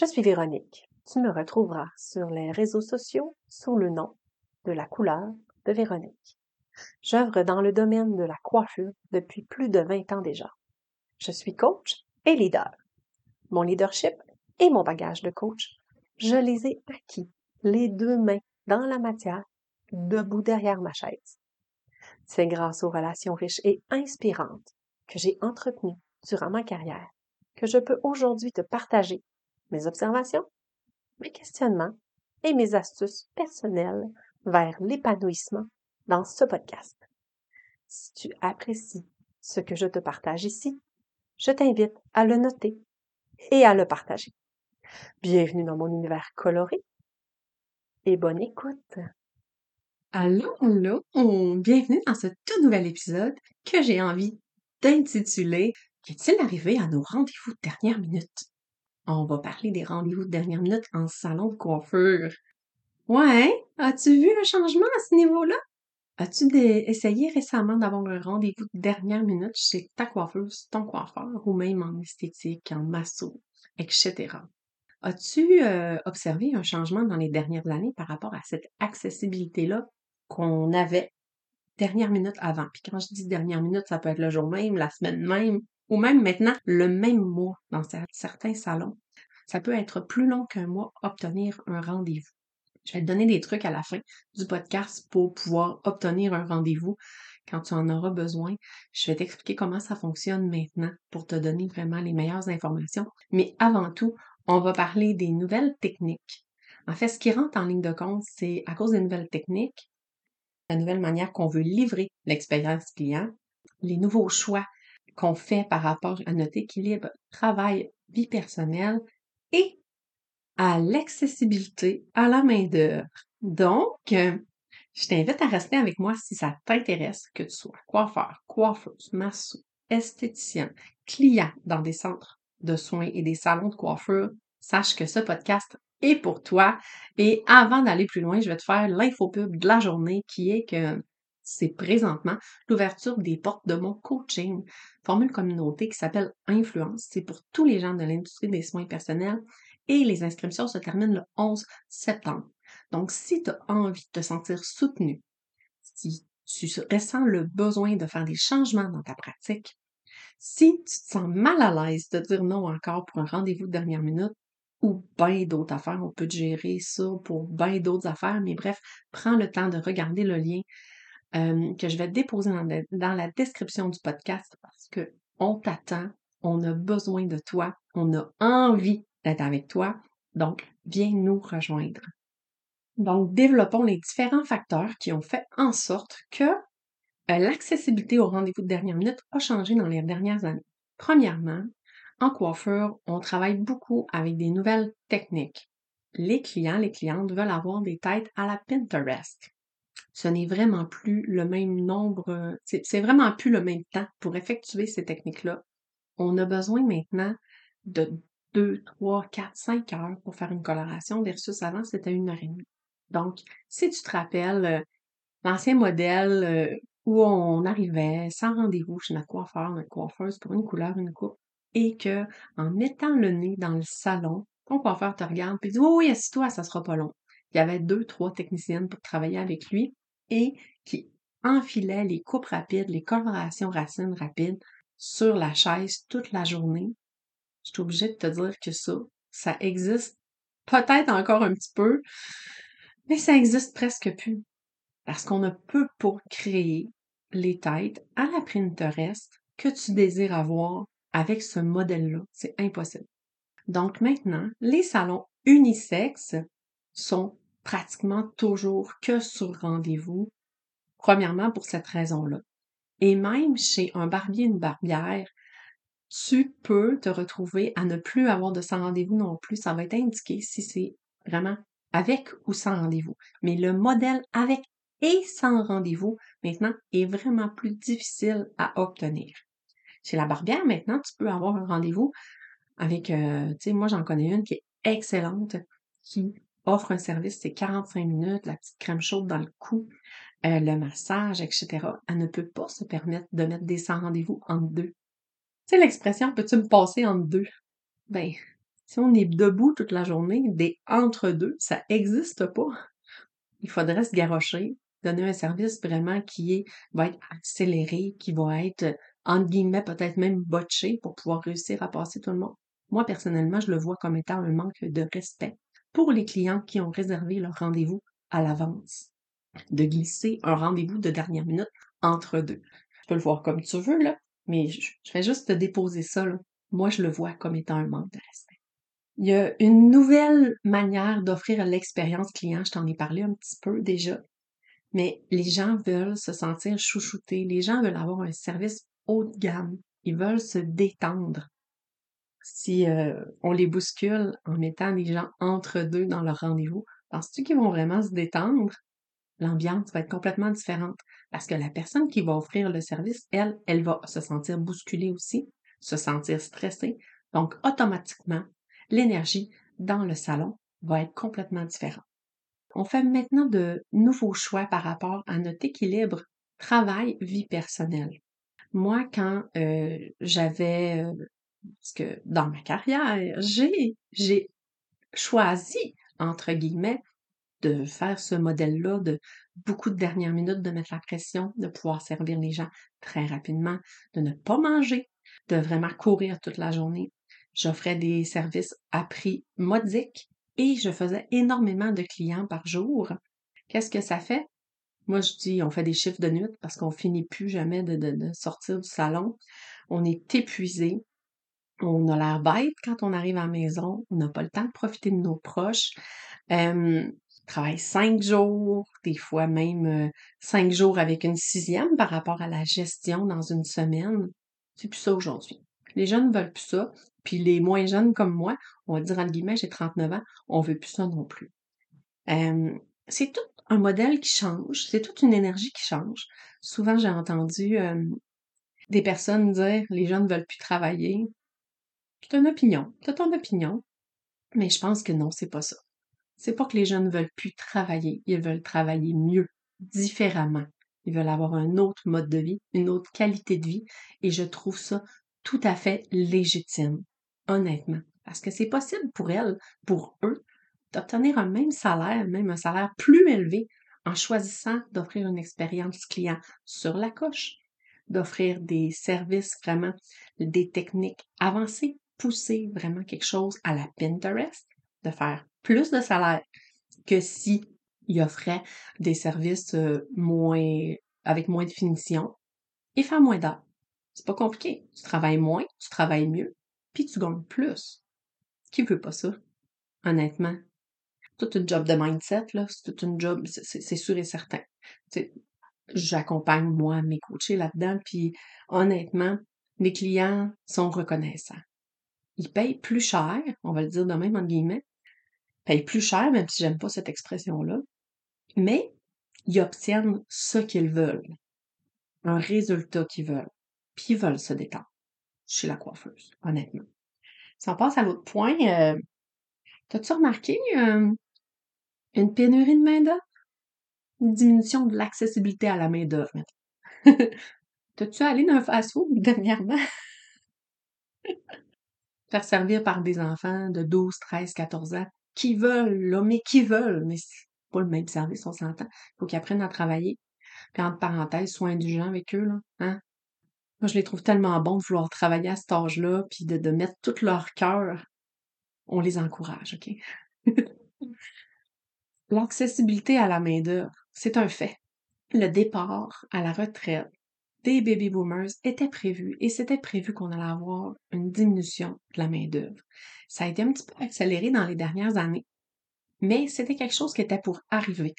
Je suis Véronique. Tu me retrouveras sur les réseaux sociaux sous le nom de la couleur de Véronique. J'œuvre dans le domaine de la coiffure depuis plus de 20 ans déjà. Je suis coach et leader. Mon leadership et mon bagage de coach, je les ai acquis les deux mains dans la matière, debout derrière ma chaise. C'est grâce aux relations riches et inspirantes que j'ai entretenues durant ma carrière que je peux aujourd'hui te partager mes observations, mes questionnements et mes astuces personnelles vers l'épanouissement dans ce podcast. Si tu apprécies ce que je te partage ici, je t'invite à le noter et à le partager. Bienvenue dans mon univers coloré et bonne écoute. Allô, allô, bienvenue dans ce tout nouvel épisode que j'ai envie d'intituler Qu'est-il arrivé à nos rendez-vous de dernière minute? On va parler des rendez-vous de dernière minute en salon de coiffure. Ouais, as-tu vu un changement à ce niveau-là? As-tu essayé récemment d'avoir un rendez-vous de dernière minute chez ta coiffeuse, ton coiffeur, ou même en esthétique, en masso, etc.? As-tu euh, observé un changement dans les dernières années par rapport à cette accessibilité-là qu'on avait dernière minute avant? Puis quand je dis dernière minute, ça peut être le jour même, la semaine même, ou même maintenant le même mois dans certains salons. Ça peut être plus long qu'un mois obtenir un rendez-vous. Je vais te donner des trucs à la fin du podcast pour pouvoir obtenir un rendez-vous quand tu en auras besoin. Je vais t'expliquer comment ça fonctionne maintenant pour te donner vraiment les meilleures informations. Mais avant tout, on va parler des nouvelles techniques. En fait, ce qui rentre en ligne de compte, c'est à cause des nouvelles techniques, la nouvelle manière qu'on veut livrer l'expérience client, les nouveaux choix qu'on fait par rapport à notre équilibre travail-vie personnelle et à l'accessibilité à la main-d'œuvre. Donc, je t'invite à rester avec moi si ça t'intéresse, que tu sois coiffeur, coiffeuse, masseur, esthéticien, client dans des centres de soins et des salons de coiffure. Sache que ce podcast est pour toi. Et avant d'aller plus loin, je vais te faire l'infopub de la journée qui est que c'est présentement l'ouverture des portes de mon coaching, formule communauté qui s'appelle Influence. C'est pour tous les gens de l'industrie des soins personnels et les inscriptions se terminent le 11 septembre. Donc, si tu as envie de te sentir soutenu, si tu ressens le besoin de faire des changements dans ta pratique, si tu te sens mal à l'aise de dire non encore pour un rendez-vous de dernière minute, ou bien d'autres affaires, on peut gérer ça pour bien d'autres affaires, mais bref, prends le temps de regarder le lien que je vais déposer dans, la description du podcast parce que on t'attend, on a besoin de toi, on a envie d'être avec toi. Donc, viens nous rejoindre. Donc, développons les différents facteurs qui ont fait en sorte que euh, l'accessibilité au rendez-vous de dernière minute a changé dans les dernières années. Premièrement, en coiffure, on travaille beaucoup avec des nouvelles techniques. Les clients, les clientes veulent avoir des têtes à la Pinterest ce n'est vraiment plus le même nombre, c'est vraiment plus le même temps pour effectuer ces techniques-là. On a besoin maintenant de 2, 3, 4, 5 heures pour faire une coloration versus avant, c'était une heure et demie. Donc, si tu te rappelles, euh, l'ancien modèle euh, où on arrivait sans rendez-vous chez notre coiffeur, notre coiffeuse pour une couleur, une coupe, et que en mettant le nez dans le salon, ton coiffeur te regarde et dit Oui, oui, assis-toi, ça sera pas long. Il y avait deux, trois techniciennes pour travailler avec lui et qui enfilait les coupes rapides, les colorations racines rapides sur la chaise toute la journée. Je suis obligée de te dire que ça, ça existe peut-être encore un petit peu, mais ça existe presque plus. Parce qu'on ne peut pas créer les têtes à la Pinterest que tu désires avoir avec ce modèle-là. C'est impossible. Donc maintenant, les salons unisexes sont pratiquement toujours que sur rendez-vous, premièrement pour cette raison-là. Et même chez un barbier, une barbière, tu peux te retrouver à ne plus avoir de sans rendez-vous non plus. Ça va être indiqué si c'est vraiment avec ou sans rendez-vous. Mais le modèle avec et sans rendez-vous, maintenant, est vraiment plus difficile à obtenir. Chez la barbière, maintenant, tu peux avoir un rendez-vous avec, euh, tu sais, moi, j'en connais une qui est excellente, qui offre un service, c'est 45 minutes, la petite crème chaude dans le cou, euh, le massage, etc. Elle ne peut pas se permettre de mettre des sans rendez-vous en deux. Tu sais l'expression, peux-tu me passer en deux? Ben, Si on est debout toute la journée, des entre-deux, ça existe pas. Il faudrait se garrocher, donner un service vraiment qui est, va être accéléré, qui va être, entre guillemets, peut-être même botché pour pouvoir réussir à passer tout le monde. Moi, personnellement, je le vois comme étant un manque de respect pour les clients qui ont réservé leur rendez-vous à l'avance. De glisser un rendez-vous de dernière minute entre deux. Tu peux le voir comme tu veux, là, mais je, vais juste te déposer ça. Moi, je le vois comme étant un manque de respect. Il y a une nouvelle manière d'offrir l'expérience client, je t'en ai parlé un petit peu déjà, mais les gens veulent se sentir chouchoutés, les gens veulent avoir un service haut de gamme, ils veulent se détendre. Si euh, on les bouscule en mettant les gens entre deux dans leur rendez-vous, penses-tu qu'ils vont vraiment se détendre? L'ambiance va être complètement différente parce que la personne qui va offrir le service, elle, elle va se sentir bousculée aussi, se sentir stressée. Donc, automatiquement, l'énergie dans le salon va être complètement différente. On fait maintenant de nouveaux choix par rapport à notre équilibre travail-vie personnelle. Moi, quand euh, j'avais, euh, parce que dans ma carrière, j'ai, choisi, entre guillemets, de faire ce modèle-là de beaucoup de dernières minutes, de mettre la pression, de pouvoir servir les gens très rapidement, de ne pas manger, de vraiment courir toute la journée. J'offrais des services à prix modique et je faisais énormément de clients par jour. Qu'est-ce que ça fait? Moi, je dis, on fait des chiffres de nuit parce qu'on finit plus jamais de, sortir du salon. On est épuisé. On a l'air bête quand on arrive à la maison. On n'a pas le temps de profiter de nos proches. Euh, travaille cinq jours, des fois même euh, cinq jours avec une sixième par rapport à la gestion dans une semaine. C'est plus ça aujourd'hui. Les jeunes veulent plus ça. Puis les moins jeunes comme moi, on va dire entre guillemets, j'ai 39 ans, on veut plus ça non plus. C'est tout un modèle qui change, c'est toute une énergie qui change. Souvent, j'ai entendu des personnes dire les jeunes ne veulent plus travailler. C'est une opinion, c'est ton opinion, mais je pense que non, c'est pas ça. C'est pas que les jeunes ne veulent plus travailler, ils veulent travailler mieux, différemment. Ils veulent avoir un autre mode de vie, une autre qualité de vie, et je trouve ça tout à fait légitime, honnêtement. Parce que c'est possible pour elles, pour eux, d'obtenir un même salaire, même un salaire plus élevé, en choisissant d'offrir une expérience client sur la coche, d'offrir des services vraiment, des techniques avancées, pousser vraiment quelque chose à la Pinterest, de faire plus de salaire que si il offrait des services euh, moins, avec moins de finition et faire moins d'heures. C'est pas compliqué. Tu travailles moins, tu travailles mieux, puis tu gagnes plus. Qui veut pas ça? Honnêtement. Tout un job de mindset, là. C'est tout un job, c'est sûr et certain. J'accompagne, moi, mes coachés là-dedans, puis honnêtement, les clients sont reconnaissants. Ils payent plus cher, on va le dire de même, entre guillemets, payent plus cher, même si j'aime pas cette expression-là, mais ils obtiennent ce qu'ils veulent, un résultat qu'ils veulent puis ils veulent se détendre chez la coiffeuse, honnêtement. Si on passe à l'autre point, euh, t'as-tu remarqué euh, une pénurie de main-d'œuvre? Une diminution de l'accessibilité à la main-d'œuvre, T'as-tu allé dans un fast-food dernièrement? Faire servir par des enfants de 12, 13, 14 ans qui veulent, là, mais qui veulent, mais c'est pas le même service, on s'entend. Il faut qu'ils apprennent à travailler. Puis entre parenthèses, soient indulgents avec eux, là. Hein? Moi, je les trouve tellement bons de vouloir travailler à cet âge-là, puis de, de mettre tout leur cœur. On les encourage, OK? L'accessibilité à la main-d'œuvre, c'est un fait. Le départ à la retraite des baby boomers était prévu et c'était prévu qu'on allait avoir une diminution de la main-d'œuvre. Ça a été un petit peu accéléré dans les dernières années, mais c'était quelque chose qui était pour arriver.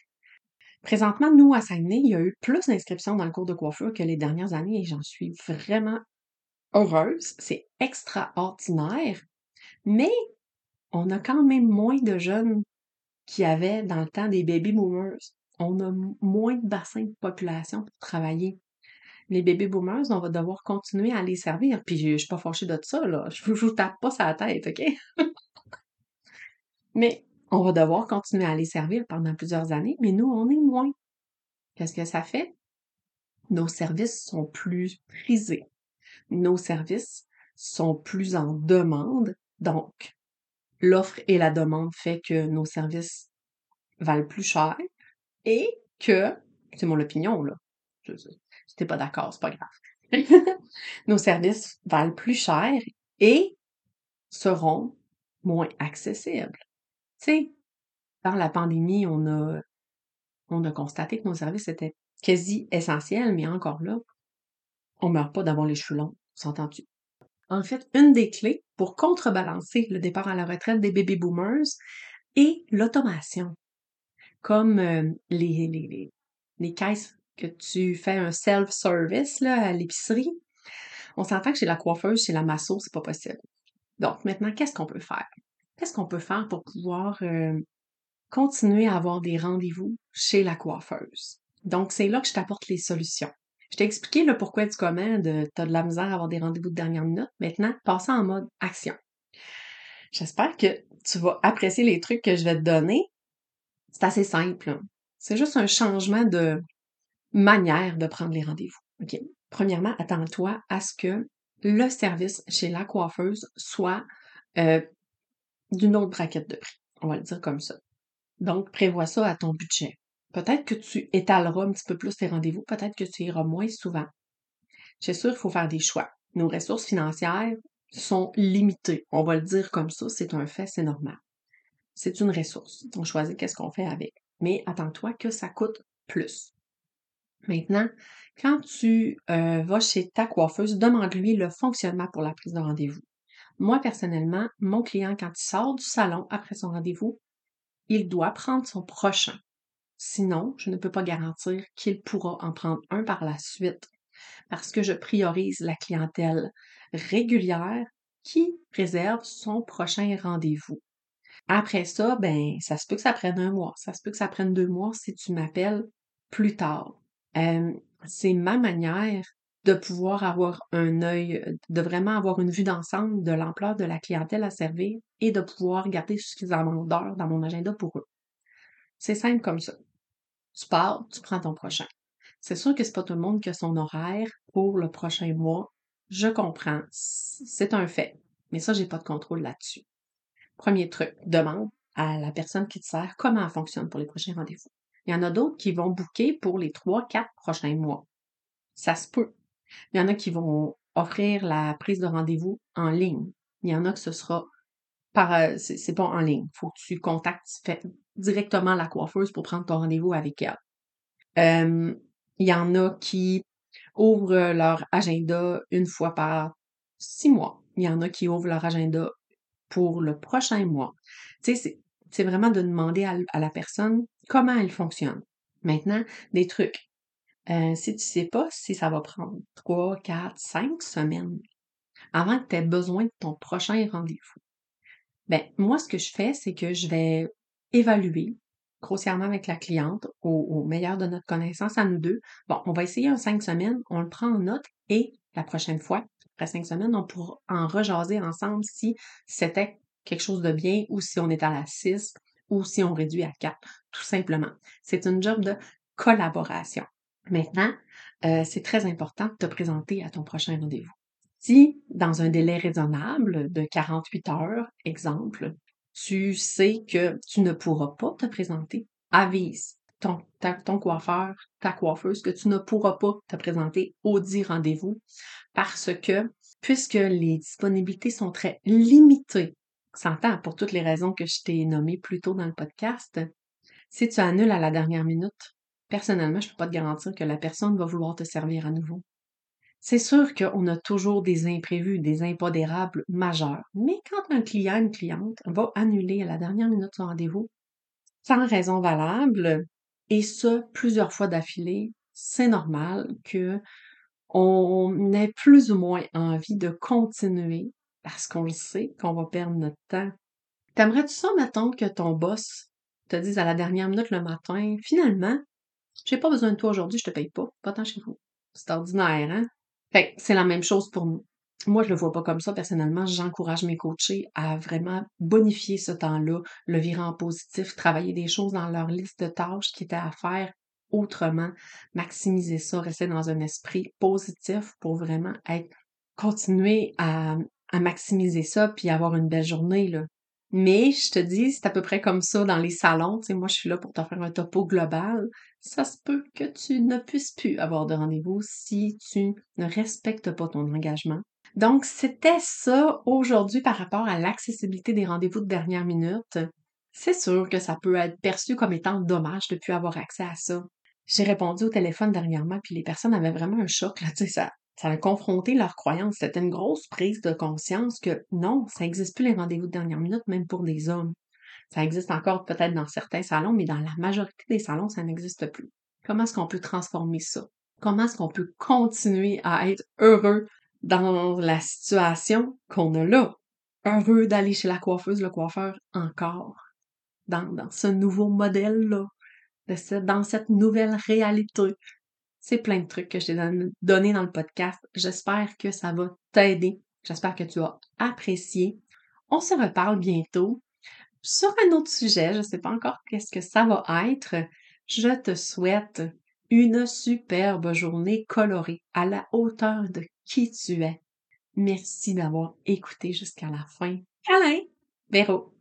Présentement, nous, à Saguenay, il y a eu plus d'inscriptions dans le cours de coiffure que les dernières années et j'en suis vraiment heureuse. C'est extraordinaire. Mais on a quand même moins de jeunes qui avaient dans le temps des baby boomers. On a moins de bassins de population pour travailler. Les baby boomers, on va devoir continuer à les servir. Puis je, suis pas fâchée de ça, là. Je, je vous tape pas sa tête, OK? Mais on va devoir continuer à les servir pendant plusieurs années, mais nous, on est moins. Qu'est-ce que ça fait? Nos services sont plus prisés. Nos services sont plus en demande. Donc, l'offre et la demande fait que nos services valent plus cher et que, c'est mon opinion, là. Si t'es pas d'accord, c'est pas grave. nos services valent plus cher et seront moins accessibles. Tu sais, par la pandémie, on a, on a constaté que nos services étaient quasi essentiels, mais encore là, on meurt pas d'avoir les cheveux longs, s'entend-tu? En fait, une des clés pour contrebalancer le départ à la retraite des baby boomers est l'automation. Comme euh, les, les, les, caisses que tu fais un self-service là, à l'épicerie. On s'entend que chez la coiffeuse, chez la masso, c'est pas possible. Donc maintenant, qu'est-ce qu'on peut faire? Qu'est-ce qu'on peut faire pour pouvoir euh, continuer à avoir des rendez-vous chez la coiffeuse? Donc, c'est là que je t'apporte les solutions. Je t'ai expliqué le pourquoi du comment de t'as de la misère à avoir des rendez-vous de dernière minute. Maintenant, passons en mode action. J'espère que tu vas apprécier les trucs que je vais te donner. C'est assez simple. C'est juste un changement de manière de prendre les rendez-vous. OK? Premièrement, attends-toi à ce que le service chez la coiffeuse soit euh, d'une autre braquette de prix. On va le dire comme ça. Donc, prévois ça à ton budget. Peut-être que tu étaleras un petit peu plus tes rendez-vous, peut-être que tu iras moins souvent. C'est sûr, il faut faire des choix. Nos ressources financières sont limitées. On va le dire comme ça, c'est un fait, c'est normal. C'est une ressource. On choisit qu'est-ce qu'on fait avec. Mais attends-toi que ça coûte plus. Maintenant, quand tu euh, vas chez ta coiffeuse, demande-lui le fonctionnement pour la prise de rendez-vous. Moi, personnellement, mon client, quand il sort du salon après son rendez-vous, il doit prendre son prochain. Sinon, je ne peux pas garantir qu'il pourra en prendre un par la suite parce que je priorise la clientèle régulière qui réserve son prochain rendez-vous. Après ça, ben, ça se peut que ça prenne un mois, ça se peut que ça prenne deux mois si tu m'appelles plus tard. Euh, c'est ma manière de pouvoir avoir un œil, de vraiment avoir une vue d'ensemble de l'ampleur de la clientèle à servir et de pouvoir garder suffisamment d'heures dans mon agenda pour eux. C'est simple comme ça. Tu pars, tu prends ton prochain. C'est sûr que c'est pas tout le monde qui a son horaire pour le prochain mois. Je comprends. C'est un fait. Mais ça, j'ai pas de contrôle là-dessus. Premier truc, demande à la personne qui te sert comment elle fonctionne pour les prochains rendez-vous. Il y en a d'autres qui vont booker pour les trois, quatre prochains mois. Ça se peut. Il y en a qui vont offrir la prise de rendez-vous en ligne. Il y en a que ce sera par, euh, c'est pas en ligne. Faut que tu contactes directement la coiffeuse pour prendre ton rendez-vous avec elle. Euh, il y en a qui ouvrent leur agenda une fois par six mois. Il y en a qui ouvrent leur agenda pour le prochain mois. Tu sais, c'est vraiment de demander à, la personne comment elle fonctionne. Maintenant, des trucs. Euh, si tu sais pas si ça va prendre trois, quatre, cinq semaines avant que tu aies besoin de ton prochain rendez-vous, ben, moi, ce que je fais, c'est que je vais évaluer grossièrement avec la cliente au, meilleur de notre connaissance à nous deux. Bon, on va essayer en cinq semaines, on le prend en note et la prochaine fois, après cinq semaines, on pourra en rejaser ensemble si c'était quelque chose de bien ou si on est à la six ou si on réduit à quatre, tout simplement. C'est une job de collaboration. Maintenant, euh, c'est très important de te présenter à ton prochain rendez-vous. Si, dans un délai raisonnable de 48 heures, exemple, tu sais que tu ne pourras pas te présenter, avise ton, ton coiffeur, ta coiffeuse, que tu ne pourras pas te présenter au dit rendez-vous parce que, puisque les disponibilités sont très limitées, s'entend pour toutes les raisons que je t'ai nommées plus tôt dans le podcast, si tu annules à la dernière minute, personnellement, je ne peux pas te garantir que la personne va vouloir te servir à nouveau. C'est sûr qu'on a toujours des imprévus, des impodérables majeurs. Mais quand un client, une cliente va annuler à la dernière minute son rendez-vous, sans raison valable, et ce, plusieurs fois d'affilée, c'est normal que on ait plus ou moins envie de continuer parce qu'on le sait qu'on va perdre notre temps. T'aimerais-tu ça, mettons, que ton boss te dise à la dernière minute le matin, finalement, j'ai pas besoin de toi aujourd'hui, je te paye pas, pas chez vous. C'est ordinaire, hein? Fait c'est la même chose pour nous. Moi, je le vois pas comme ça. Personnellement, j'encourage mes coachés à vraiment bonifier ce temps-là, le virer en positif, travailler des choses dans leur liste de tâches qui étaient à faire autrement, maximiser ça, rester dans un esprit positif pour vraiment être, continuer à, à maximiser ça puis avoir une belle journée, là. Mais je te dis, c'est à peu près comme ça dans les salons. Tu sais, moi, je suis là pour te faire un topo global. Ça se peut que tu ne puisses plus avoir de rendez-vous si tu ne respectes pas ton engagement. Donc, c'était ça aujourd'hui par rapport à l'accessibilité des rendez-vous de dernière minute. C'est sûr que ça peut être perçu comme étant dommage de plus avoir accès à ça. J'ai répondu au téléphone dernièrement, puis les personnes avaient vraiment un choc, là, tu sais, ça, ça a confronté leurs croyances. C'était une grosse prise de conscience que non, ça n'existe plus les rendez-vous de dernière minute, même pour des hommes. Ça existe encore peut-être dans certains salons, mais dans la majorité des salons, ça n'existe plus. Comment est-ce qu'on peut transformer ça? Comment est-ce qu'on peut continuer à être heureux dans la situation qu'on a là? Heureux d'aller chez la coiffeuse, le coiffeur encore. Dans, dans ce nouveau modèle-là, dans cette nouvelle réalité. C'est plein de trucs que je t'ai donné dans le podcast. J'espère que ça va t'aider. J'espère que tu as apprécié. On se reparle bientôt sur un autre sujet. Je ne sais pas encore qu'est-ce que ça va être. Je te souhaite une superbe journée colorée à la hauteur de qui tu es. Merci d'avoir écouté jusqu'à la fin. Câlin! Véro!